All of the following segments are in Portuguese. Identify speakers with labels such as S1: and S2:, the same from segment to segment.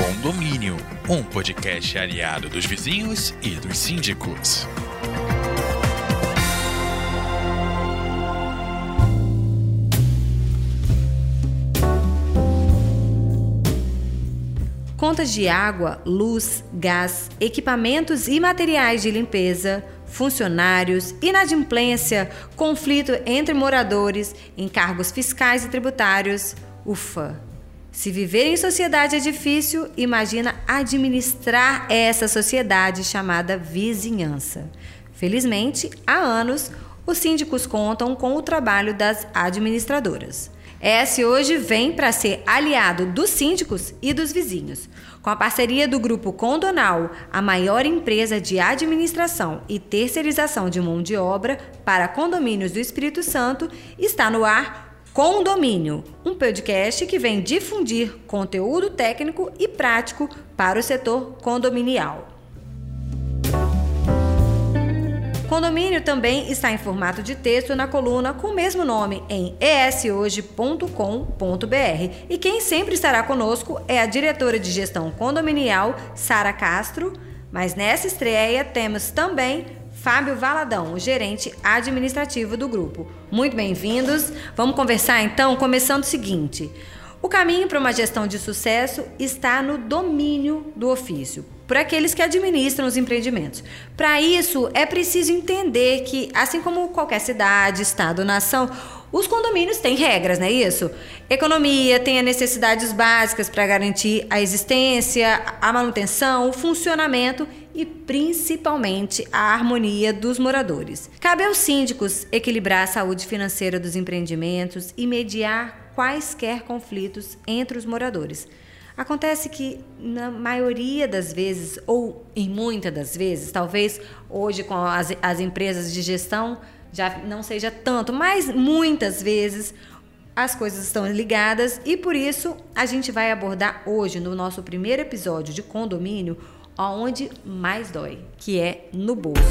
S1: Condomínio, um podcast aliado dos vizinhos e dos síndicos.
S2: Contas de água, luz, gás, equipamentos e materiais de limpeza, funcionários, inadimplência, conflito entre moradores, encargos fiscais e tributários. Ufa! Se viver em sociedade é difícil, imagina administrar essa sociedade chamada vizinhança. Felizmente, há anos, os síndicos contam com o trabalho das administradoras. S hoje vem para ser aliado dos síndicos e dos vizinhos. Com a parceria do Grupo Condonal, a maior empresa de administração e terceirização de mão de obra para condomínios do Espírito Santo, está no ar Condomínio, um podcast que vem difundir conteúdo técnico e prático para o setor condominial. Condomínio também está em formato de texto na coluna com o mesmo nome em eshoje.com.br. E quem sempre estará conosco é a diretora de gestão condominial, Sara Castro. Mas nessa estreia temos também Fábio Valadão, o gerente administrativo do grupo. Muito bem-vindos. Vamos conversar então, começando o seguinte: o caminho para uma gestão de sucesso está no domínio do ofício, por aqueles que administram os empreendimentos. Para isso, é preciso entender que, assim como qualquer cidade, estado, nação, os condomínios têm regras, não é isso? Economia tem as necessidades básicas para garantir a existência, a manutenção, o funcionamento e principalmente a harmonia dos moradores. Cabe aos síndicos equilibrar a saúde financeira dos empreendimentos e mediar quaisquer conflitos entre os moradores. Acontece que, na maioria das vezes, ou em muitas das vezes, talvez hoje com as, as empresas de gestão já não seja tanto, mas muitas vezes as coisas estão ligadas e por isso a gente vai abordar hoje, no nosso primeiro episódio de condomínio, aonde mais dói, que é no bolso.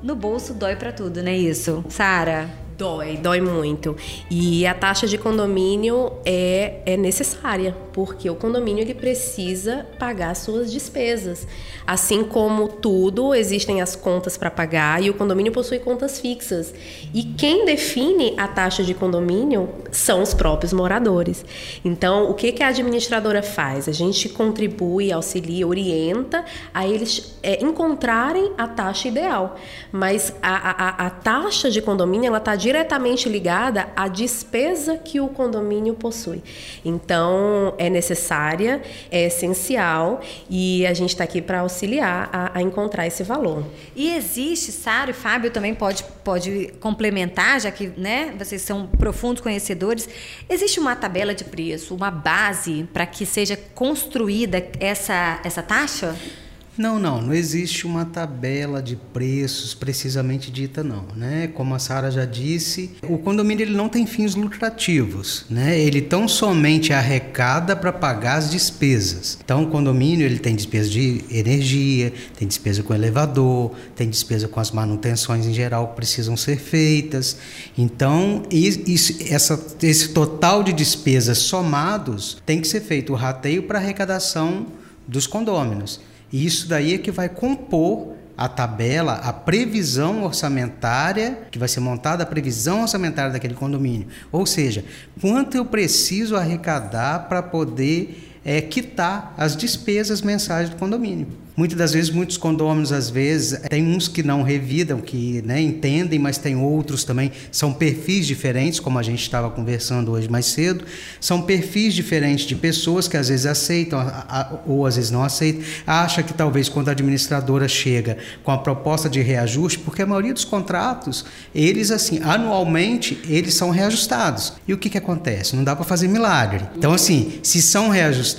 S2: No bolso dói para tudo, não é isso? Sara,
S3: Dói, dói muito. E a taxa de condomínio é, é necessária, porque o condomínio ele precisa pagar suas despesas. Assim como tudo, existem as contas para pagar e o condomínio possui contas fixas. E quem define a taxa de condomínio são os próprios moradores. Então, o que, que a administradora faz? A gente contribui, auxilia, orienta a eles é, encontrarem a taxa ideal. Mas a, a, a taxa de condomínio ela está diretamente ligada à despesa que o condomínio possui. Então, é necessária, é essencial e a gente está aqui para auxiliar a, a, encontrar esse valor.
S2: E existe, Sara e Fábio também pode, pode complementar, já que né, vocês são profundos conhecedores, existe uma tabela de preço, uma base para que seja construída essa, essa taxa?
S4: Não, não, não existe uma tabela de preços precisamente dita não, né? Como a Sara já disse, o condomínio ele não tem fins lucrativos, né? Ele tão somente arrecada para pagar as despesas. Então, o condomínio ele tem despesa de energia, tem despesa com elevador, tem despesa com as manutenções em geral que precisam ser feitas. Então, isso, essa, esse total de despesas somados tem que ser feito o rateio para arrecadação dos condôminos. E isso daí é que vai compor a tabela, a previsão orçamentária, que vai ser montada a previsão orçamentária daquele condomínio. Ou seja, quanto eu preciso arrecadar para poder é, quitar as despesas mensais do condomínio. Muitas das vezes, muitos condôminos, às vezes, tem uns que não revidam, que né, entendem, mas tem outros também, são perfis diferentes, como a gente estava conversando hoje mais cedo, são perfis diferentes de pessoas que às vezes aceitam ou às vezes não aceitam, acha que talvez quando a administradora chega com a proposta de reajuste, porque a maioria dos contratos, eles assim, anualmente, eles são reajustados. E o que, que acontece? Não dá para fazer milagre. Então, assim, se são reajustados,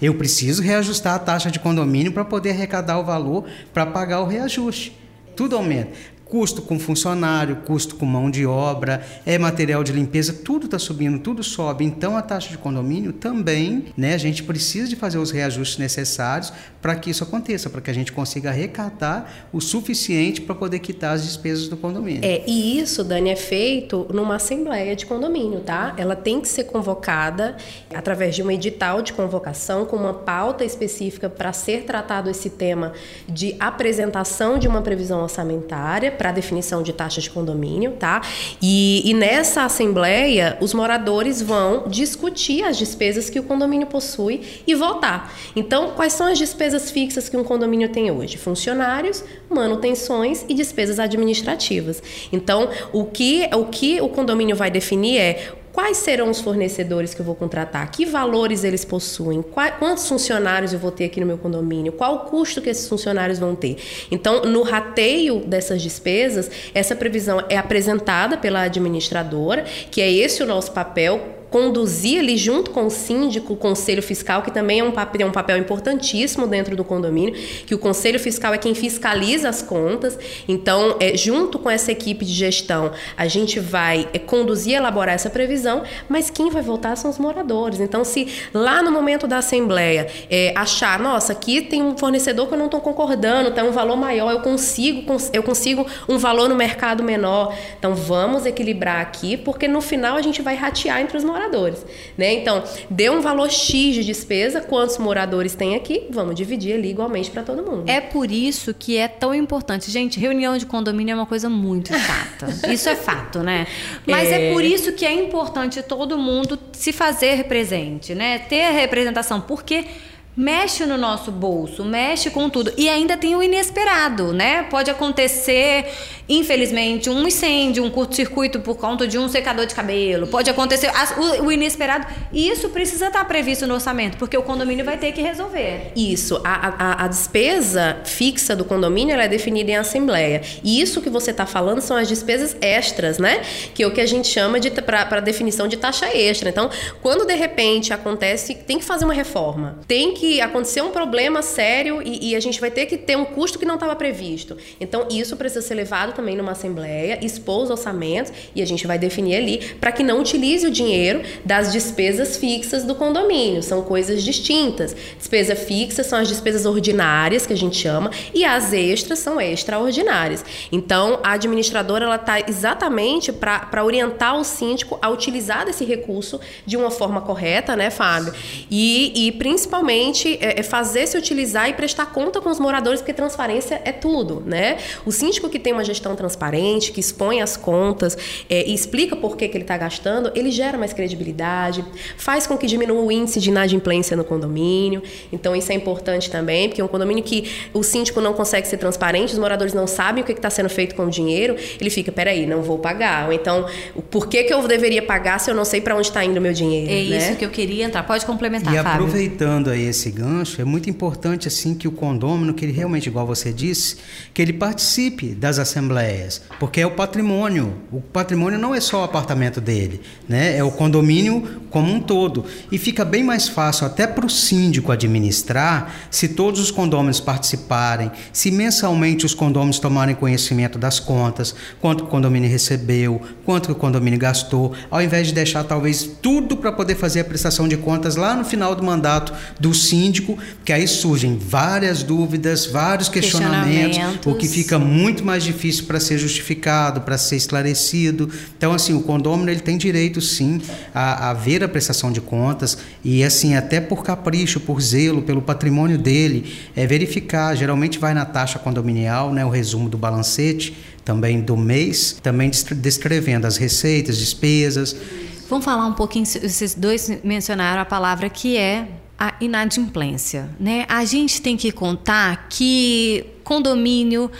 S4: eu preciso reajustar a taxa de condomínio para poder arrecadar o valor para pagar o reajuste. Tudo aumenta. Custo com funcionário, custo com mão de obra, é material de limpeza, tudo está subindo, tudo sobe. Então a taxa de condomínio também, né, a gente precisa de fazer os reajustes necessários para que isso aconteça, para que a gente consiga arrecadar o suficiente para poder quitar as despesas do condomínio.
S3: É, e isso, Dani, é feito numa assembleia de condomínio, tá? Ela tem que ser convocada através de um edital de convocação com uma pauta específica para ser tratado esse tema de apresentação de uma previsão orçamentária para definição de taxas de condomínio, tá? E, e nessa assembleia, os moradores vão discutir as despesas que o condomínio possui e votar. Então, quais são as despesas fixas que um condomínio tem hoje? Funcionários, manutenções e despesas administrativas. Então, o que o, que o condomínio vai definir é quais serão os fornecedores que eu vou contratar, que valores eles possuem, quantos funcionários eu vou ter aqui no meu condomínio, qual o custo que esses funcionários vão ter. Então, no rateio dessas despesas, essa previsão é apresentada pela administradora, que é esse o nosso papel conduzir ali junto com o síndico, o conselho fiscal, que também é um papel, é um papel importantíssimo dentro do condomínio, que o conselho fiscal é quem fiscaliza as contas. Então, é, junto com essa equipe de gestão, a gente vai é, conduzir e elaborar essa previsão, mas quem vai votar são os moradores. Então, se lá no momento da assembleia é, achar, nossa, aqui tem um fornecedor que eu não estou concordando, tem tá um valor maior, eu consigo, eu consigo um valor no mercado menor. Então, vamos equilibrar aqui, porque no final a gente vai ratear entre os moradores moradores, né? Então, deu um valor X de despesa, quantos moradores tem aqui, vamos dividir ali igualmente para todo mundo.
S2: É por isso que é tão importante. Gente, reunião de condomínio é uma coisa muito chata. isso é fato, né? Mas é... é por isso que é importante todo mundo se fazer presente, né? Ter a representação, porque mexe no nosso bolso, mexe com tudo. E ainda tem o inesperado, né? Pode acontecer, infelizmente, um incêndio, um curto-circuito por conta de um secador de cabelo. Pode acontecer o, o, inesperado. Isso precisa estar previsto no orçamento, porque o condomínio vai ter que resolver.
S3: Isso. A, a, a despesa fixa do condomínio é definida em assembleia. E isso que você está falando são as despesas extras, né? Que é o que a gente chama de para definição de taxa extra. Então, quando de repente acontece, tem que fazer uma reforma, tem que que acontecer um problema sério e, e a gente vai ter que ter um custo que não estava previsto. Então, isso precisa ser levado também numa assembleia, expor os orçamentos e a gente vai definir ali para que não utilize o dinheiro das despesas fixas do condomínio. São coisas distintas. Despesa fixa são as despesas ordinárias, que a gente chama, e as extras são extraordinárias. Então, a administradora ela está exatamente para orientar o síndico a utilizar desse recurso de uma forma correta, né, Fábio? E, e principalmente é, é, fazer se utilizar e prestar conta com os moradores, porque transparência é tudo, né? O síndico que tem uma gestão transparente, que expõe as contas é, e explica por que, que ele está gastando, ele gera mais credibilidade, faz com que diminua o índice de inadimplência no condomínio. Então, isso é importante também, porque um condomínio que o síndico não consegue ser transparente, os moradores não sabem o que está sendo feito com o dinheiro, ele fica, peraí, não vou pagar. Ou então, por que, que eu deveria pagar se eu não sei para onde está indo o meu dinheiro?
S2: É
S3: né?
S2: isso que eu queria entrar. Pode complementar,
S4: e
S2: Fábio.
S4: aproveitando aí esse esse gancho, é muito importante assim que o condômino, que ele realmente, igual você disse, que ele participe das assembleias, porque é o patrimônio. O patrimônio não é só o apartamento dele, né? É o condomínio como um todo. E fica bem mais fácil até para o síndico administrar se todos os condôminos participarem, se mensalmente os condôminos tomarem conhecimento das contas, quanto o condomínio recebeu, quanto o condomínio gastou, ao invés de deixar talvez tudo para poder fazer a prestação de contas lá no final do mandato do síndico síndico, que aí surgem várias dúvidas, vários questionamentos, questionamentos. o que fica muito mais difícil para ser justificado, para ser esclarecido. Então, assim, o condômino ele tem direito, sim, a, a ver a prestação de contas e, assim, até por capricho, por zelo, pelo patrimônio dele, é verificar. Geralmente vai na taxa condominial, né, o resumo do balancete também do mês, também descrevendo as receitas, despesas.
S2: Vamos falar um pouquinho, vocês dois mencionaram a palavra que é a inadimplência, né? A gente tem que contar que condomínio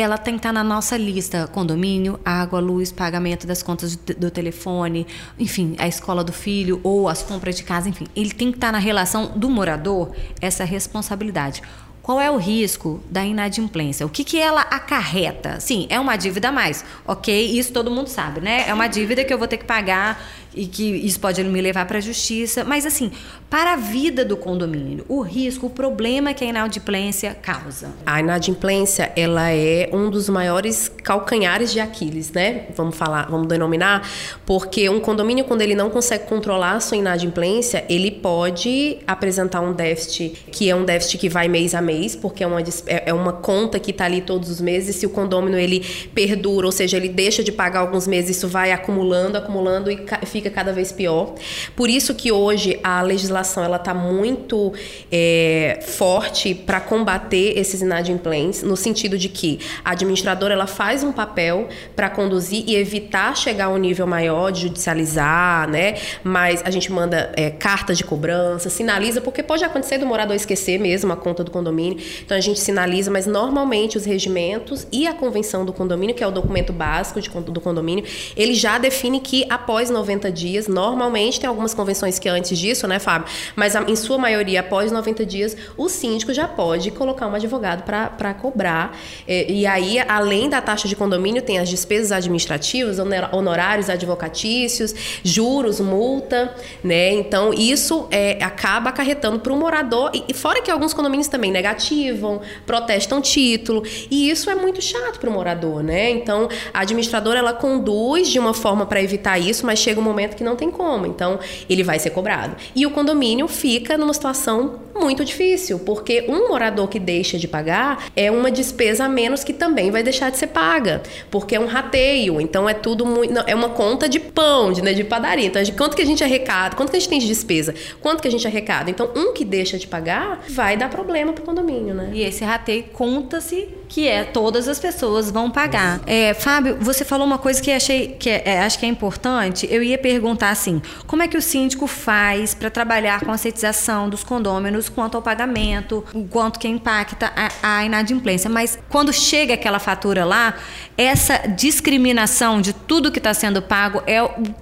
S2: ela tem que estar na nossa lista: condomínio, água, luz, pagamento das contas do telefone, enfim, a escola do filho ou as compras de casa, enfim, ele tem que estar na relação do morador essa responsabilidade. qual é o risco da inadimplência? O que, que ela acarreta? Sim, é uma dívida a mais. Ok, isso todo mundo sabe, né? É uma dívida que eu vou ter que pagar e que isso pode me levar para a justiça. Mas, assim, para a vida do condomínio, o risco, o problema que a inadimplência causa?
S3: A inadimplência, ela é um dos maiores calcanhares de Aquiles, né? Vamos falar, vamos denominar, porque um condomínio, quando ele não consegue controlar a sua inadimplência, ele pode apresentar um déficit que é um déficit que vai mês a mês, porque é uma, é, é uma conta que está ali todos os meses. Se o condomínio ele perdura, ou seja, ele deixa de pagar alguns meses, isso vai acumulando, acumulando e fica fica cada vez pior. Por isso que hoje a legislação ela está muito é, forte para combater esses inadimplentes, no sentido de que a administradora ela faz um papel para conduzir e evitar chegar a um nível maior de judicializar, né? Mas a gente manda é, cartas de cobrança, sinaliza, porque pode acontecer do morador esquecer mesmo a conta do condomínio. Então a gente sinaliza, mas normalmente os regimentos e a convenção do condomínio, que é o documento básico de, do condomínio, ele já define que após 90 dias. Normalmente tem algumas convenções que é antes disso, né, Fábio? Mas em sua maioria, após 90 dias, o síndico já pode colocar um advogado para cobrar. É, e aí, além da taxa de condomínio, tem as despesas administrativas, honorários advocatícios, juros, multa, né? Então, isso é, acaba acarretando para o morador. E, fora que alguns condomínios também negativam, protestam título. E isso é muito chato para o morador, né? Então, a administradora ela conduz de uma forma para evitar isso, mas chega um momento momento que não tem como. Então, ele vai ser cobrado. E o condomínio fica numa situação muito difícil, porque um morador que deixa de pagar é uma despesa a menos que também vai deixar de ser paga, porque é um rateio. Então, é tudo muito. Não, é uma conta de pão, de, né, de padaria. Então, de quanto que a gente arrecada, quanto que a gente tem de despesa, quanto que a gente arrecada. Então, um que deixa de pagar vai dar problema para o condomínio, né?
S2: E esse rateio conta-se que é todas as pessoas vão pagar. É, Fábio, você falou uma coisa que achei que é, é, acho que é importante. Eu ia perguntar assim: como é que o síndico faz para trabalhar com a conscientização dos condôminos quanto ao pagamento, quanto que impacta a, a inadimplência? Mas quando chega aquela fatura lá, essa discriminação de tudo que está sendo pago é,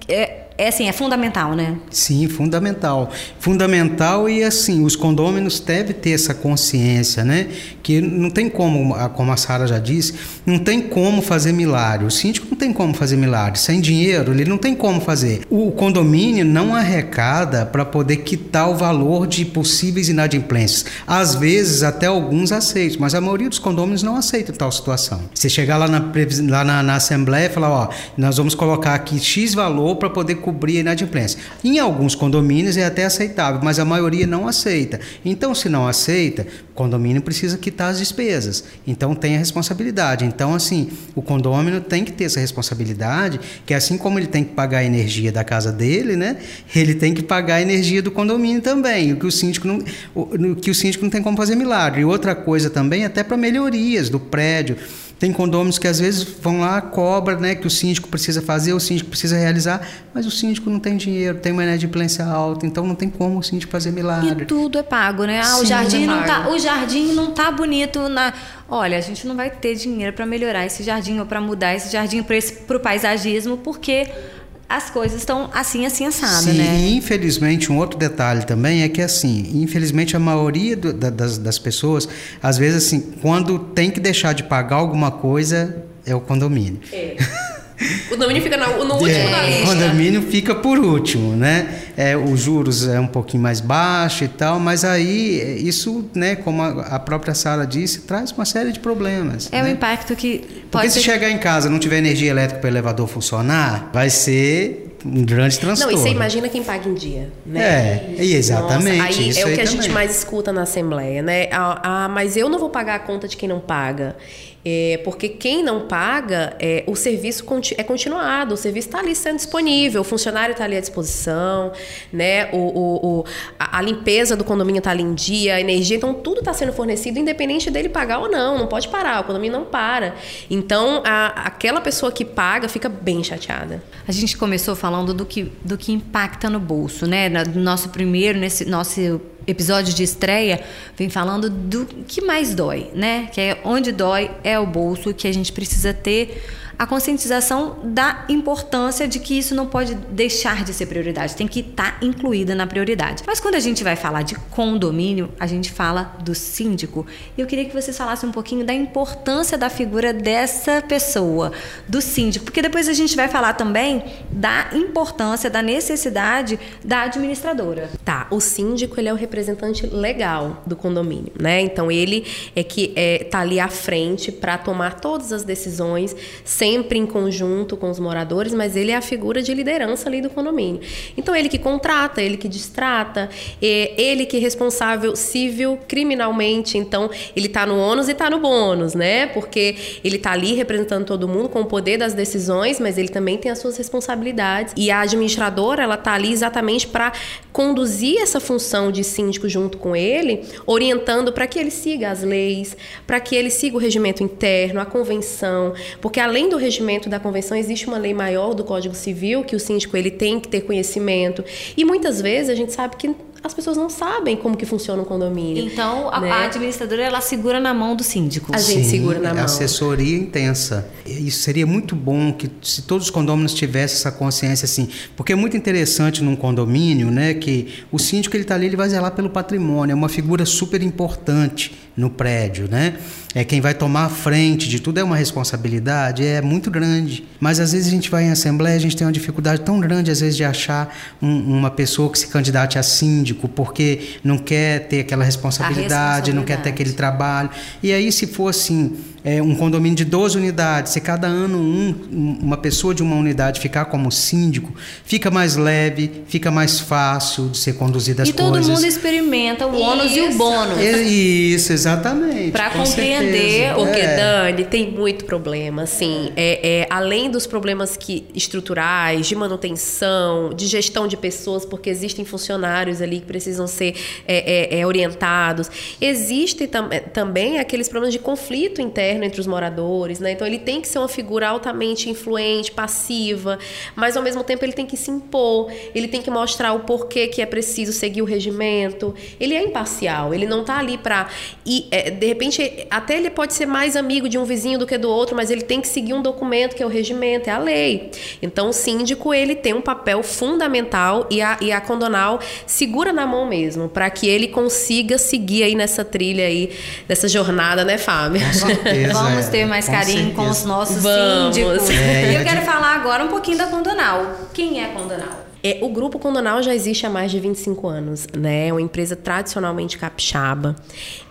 S2: é é assim, é fundamental, né?
S4: Sim, fundamental. Fundamental e assim, os condôminos devem ter essa consciência, né? Que não tem como, como a Sara já disse, não tem como fazer milagre. O síndico não tem como fazer milagre. Sem dinheiro, ele não tem como fazer. O condomínio não arrecada para poder quitar o valor de possíveis inadimplências. Às vezes, até alguns aceitam, mas a maioria dos condôminos não aceita tal situação. Você chegar lá na, lá na, na Assembleia e falar, ó, nós vamos colocar aqui X valor para poder cobrir a inadimplência. Em alguns condomínios é até aceitável, mas a maioria não aceita. Então, se não aceita, o condomínio precisa quitar as despesas. Então, tem a responsabilidade. Então, assim, o condomínio tem que ter essa responsabilidade, que assim como ele tem que pagar a energia da casa dele, né, ele tem que pagar a energia do condomínio também. O que o síndico não, o, que o síndico não tem como fazer milagre. E outra coisa também, até para melhorias do prédio. Tem condôminos que às vezes vão lá, cobra, né, que o síndico precisa fazer, o síndico precisa realizar, mas o síndico não tem dinheiro, tem uma inadimplência alta, então não tem como o síndico fazer milagre.
S2: E tudo é pago, né? Ah, Sim, o jardim é não tá, o jardim não tá bonito na Olha, a gente não vai ter dinheiro para melhorar esse jardim ou para mudar esse jardim para o paisagismo, porque as coisas estão assim, assim, assado,
S4: Sim,
S2: né?
S4: E infelizmente, um outro detalhe também é que, assim, infelizmente a maioria do, da, das, das pessoas, às vezes, assim, quando tem que deixar de pagar alguma coisa, é o condomínio. É.
S3: O condomínio fica no, no último é, da lista.
S4: O condomínio fica por último, né? É, os juros é um pouquinho mais baixo e tal, mas aí isso, né, como a, a própria Sara disse, traz uma série de problemas.
S2: É
S4: né?
S2: o impacto que
S4: pode Porque se chegar em casa não tiver energia elétrica para o elevador funcionar, vai ser um grande transtorno.
S3: Não, e você imagina quem paga em dia, né?
S4: É, exatamente.
S3: Nossa, aí
S4: é
S3: o que
S4: aí
S3: a gente mais escuta na Assembleia, né? Ah, ah, mas eu não vou pagar a conta de quem não paga. É, porque quem não paga, é, o serviço é continuado, o serviço está ali sendo disponível, o funcionário está ali à disposição, né? O, o, o a, a, limpeza do condomínio está ali em dia, a energia, então tudo está sendo fornecido, independente dele pagar ou não, não pode parar, o condomínio não para. Então, a, aquela pessoa que paga fica bem chateada.
S2: A gente começou falando do que, do que impacta no bolso, né? No nosso primeiro, nesse nosso episódio de estreia, vem falando do que mais dói, né? Que é onde dói é o bolso, que a gente precisa ter a conscientização da importância de que isso não pode deixar de ser prioridade, tem que estar tá incluída na prioridade. Mas quando a gente vai falar de condomínio, a gente fala do síndico. E eu queria que vocês falassem um pouquinho da importância da figura dessa pessoa, do síndico, porque depois a gente vai falar também da importância, da necessidade da administradora.
S3: Tá, o síndico ele é o representante legal do condomínio, né? Então ele é que é, tá ali à frente para tomar todas as decisões, sempre em conjunto com os moradores, mas ele é a figura de liderança ali do condomínio. Então ele que contrata, ele que distrata, ele que é responsável civil criminalmente. Então ele tá no ônus e tá no bônus, né? Porque ele tá ali representando todo mundo com o poder das decisões, mas ele também tem as suas responsabilidades. E a administradora, ela tá ali exatamente para conduzir essa função de síndico junto com ele, orientando para que ele siga as leis, para que ele siga o regimento interno, a convenção, porque além do regimento da convenção existe uma lei maior do Código Civil que o síndico ele tem que ter conhecimento. E muitas vezes a gente sabe que as pessoas não sabem como que funciona um condomínio.
S2: Então, a, né? a administradora, ela segura na mão do síndico.
S3: A gente Sim, segura na
S4: é
S3: mão.
S4: assessoria intensa. Isso seria muito bom que se todos os condomínios tivessem essa consciência assim, porque é muito interessante num condomínio, né, que o síndico ele está ali, ele vai zelar pelo patrimônio, é uma figura super importante no prédio, né? É quem vai tomar a frente de tudo é uma responsabilidade, é muito grande. Mas às vezes a gente vai em assembleia, a gente tem uma dificuldade tão grande às vezes de achar um, uma pessoa que se candidate a síndico, porque não quer ter aquela responsabilidade, responsabilidade, não quer ter aquele trabalho. E aí se for assim, é, um condomínio de 12 unidades, se cada ano um, uma pessoa de uma unidade ficar como síndico, fica mais leve, fica mais fácil de ser conduzida as
S2: e
S4: coisas.
S2: E todo mundo experimenta o ônus e o bônus.
S4: Isso, exatamente.
S2: Para compreender.
S3: Porque, é. Dani, tem muito problema. Assim, é, é, além dos problemas que, estruturais, de manutenção, de gestão de pessoas, porque existem funcionários ali que precisam ser é, é, é orientados, existe tam também aqueles problemas de conflito interno entre os moradores, né? Então ele tem que ser uma figura altamente influente, passiva, mas ao mesmo tempo ele tem que se impor, ele tem que mostrar o porquê que é preciso seguir o regimento. Ele é imparcial, ele não está ali para e é, de repente até ele pode ser mais amigo de um vizinho do que do outro, mas ele tem que seguir um documento que é o regimento, é a lei. Então o síndico ele tem um papel fundamental e a, e a condonal segura na mão mesmo para que ele consiga seguir aí nessa trilha aí dessa jornada, né, Fábio?
S4: Com certeza.
S2: Vamos ter mais
S4: com
S2: carinho
S4: certeza.
S2: com os nossos
S3: Vamos.
S2: síndicos.
S4: É,
S2: eu quero falar agora um pouquinho da Condonal. Quem é a Condonal?
S3: É, o Grupo Condonal já existe há mais de 25 anos, né? É uma empresa tradicionalmente capixaba,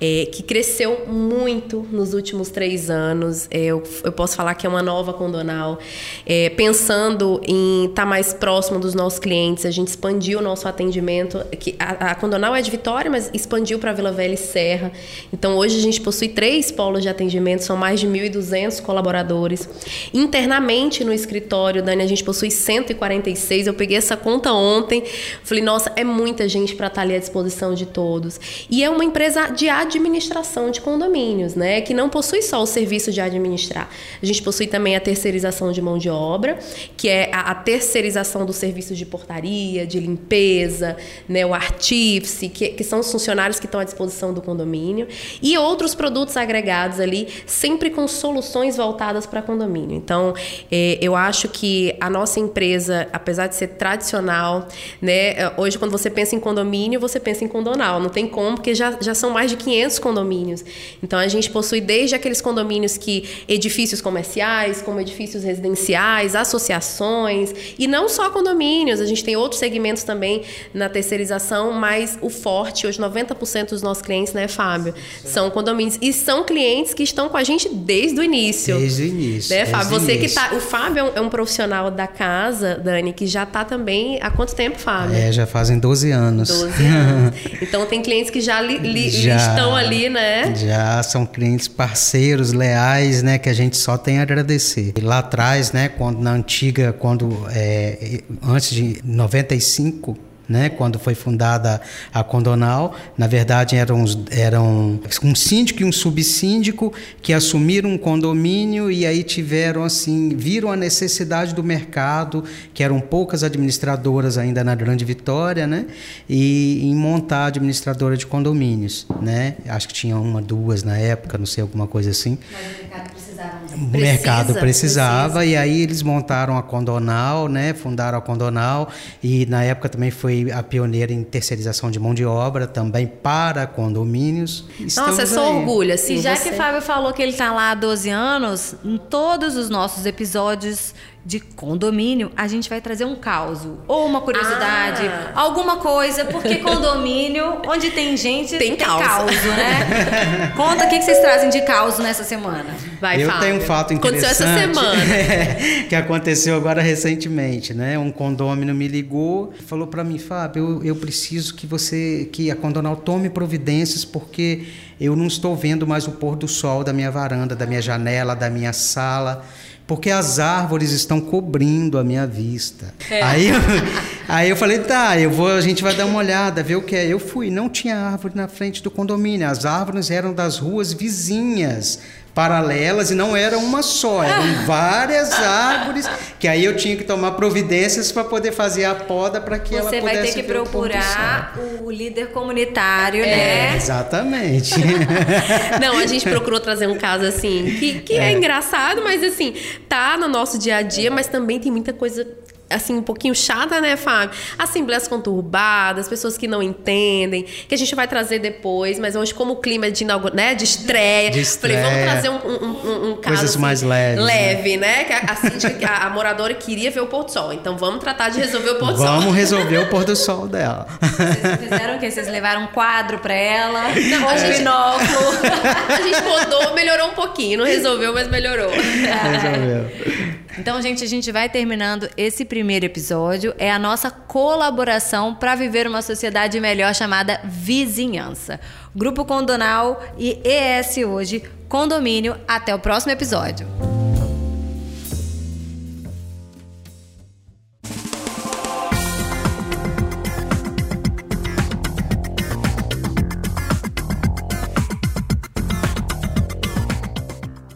S3: é, que cresceu muito nos últimos três anos. É, eu, eu posso falar que é uma nova Condonal. É, pensando em estar mais próximo dos nossos clientes, a gente expandiu o nosso atendimento. Que a, a Condonal é de Vitória, mas expandiu para Vila Velha e Serra. Então, hoje a gente possui três polos de atendimento, são mais de 1.200 colaboradores. Internamente no escritório, Dani, a gente possui 146. Eu peguei essa conta ontem. Falei, nossa, é muita gente para estar ali à disposição de todos. E é uma empresa de administração de condomínios, né? Que não possui só o serviço de administrar. A gente possui também a terceirização de mão de obra, que é a, a terceirização dos serviços de portaria, de limpeza, né? O artífice, que, que são os funcionários que estão à disposição do condomínio. E outros produtos agregados ali, sempre com soluções voltadas para condomínio. Então, eh, eu acho que a nossa empresa, apesar de ser tradicional, né? Hoje, quando você pensa em condomínio, você pensa em condonal. Não tem como, porque já, já são mais de 500 condomínios. Então, a gente possui desde aqueles condomínios que edifícios comerciais, como edifícios residenciais, associações, e não só condomínios. A gente tem outros segmentos também na terceirização, mas o forte, hoje 90% dos nossos clientes, né, Fábio, são condomínios. E são clientes que estão com a gente desde o início.
S4: Desde o início.
S3: Né, Fábio? Você que
S4: início.
S3: tá. O Fábio é um, é um profissional da casa, Dani, que já tá também. Há quanto tempo, Fábio?
S4: É, já fazem 12 anos.
S3: 12 anos. Então tem clientes que já, li, li-
S4: Já.
S3: estão ali, né?
S4: Já são clientes parceiros, leais, né, que a gente só tem a agradecer. E lá atrás, né, quando na antiga, quando é, antes de 95, né, quando foi fundada a Condonal, na verdade eram, eram um síndico e um subsíndico que assumiram um condomínio e aí tiveram assim, viram a necessidade do mercado, que eram poucas administradoras ainda na Grande Vitória, né, e em montar a administradora de condomínios, né? Acho que tinha uma, duas na época, não sei alguma coisa assim.
S2: Mas o mercado
S4: o mercado precisava precisa. e aí eles montaram a Condonal, né? Fundaram a Condonal e na época também foi a pioneira em terceirização de mão de obra também para condomínios.
S3: Estamos Nossa, é só orgulho assim.
S2: E já você... que Fábio falou que ele está lá há 12 anos, em todos os nossos episódios de condomínio, a gente vai trazer um caos ou uma curiosidade, ah. alguma coisa, porque condomínio, onde tem gente, tem, tem caos, né? Conta o que, vocês trazem de caos nessa semana.
S4: Vai, Eu Fábio. tenho um fato interessante.
S3: Aconteceu essa semana.
S4: que aconteceu agora recentemente, né? Um condômino me ligou, falou para mim, Fábio, eu, eu preciso que você, que a Condonal tome providências porque eu não estou vendo mais o pôr do sol da minha varanda, da minha janela, da minha sala porque as árvores estão cobrindo a minha vista. É. Aí, eu, aí eu falei, tá, eu vou, a gente vai dar uma olhada, ver o que é. Eu fui, não tinha árvore na frente do condomínio, as árvores eram das ruas vizinhas paralelas e não era uma só, eram várias árvores que aí eu tinha que tomar providências para poder fazer a poda para que
S2: Você
S4: ela pudesse
S2: Você vai ter que procurar o, o, líder comunitário, é,
S4: né? Exatamente.
S3: não, a gente procurou trazer um caso assim que, que é. é engraçado, mas assim tá no nosso dia a dia, mas também tem muita coisa assim, um pouquinho chata, né, Fábio? Assembleias conturbadas, pessoas que não entendem, que a gente vai trazer depois, mas hoje, como o clima é de, né, de estreia,
S4: de estreia.
S3: falei, vamos trazer um, um, um, caso
S4: Coisas
S3: assim,
S4: mais leves.
S3: Né? Leve, né? né? Que a, síndica, a, a, moradora queria ver o pôr do sol. Então vamos tratar de resolver o pôr do
S4: vamos
S3: sol.
S4: Vamos resolver o pôr do sol dela.
S2: Vocês fizeram o quê? Vocês levaram um quadro pra ela? Não, a gente,
S3: binóculo. a gente podou, melhorou um pouquinho. Não resolveu, mas melhorou.
S4: Resolveu.
S2: Então, gente, a gente vai terminando esse primeiro episódio. É a nossa colaboração para viver uma sociedade melhor chamada vizinhança. Grupo Condonal e ES Hoje Condomínio. Até o próximo episódio.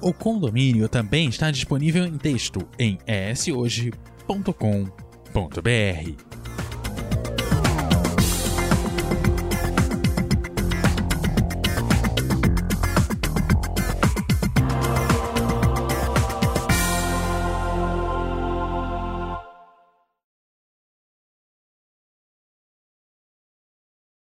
S1: O condomínio também está disponível em texto em eshoje.com.br.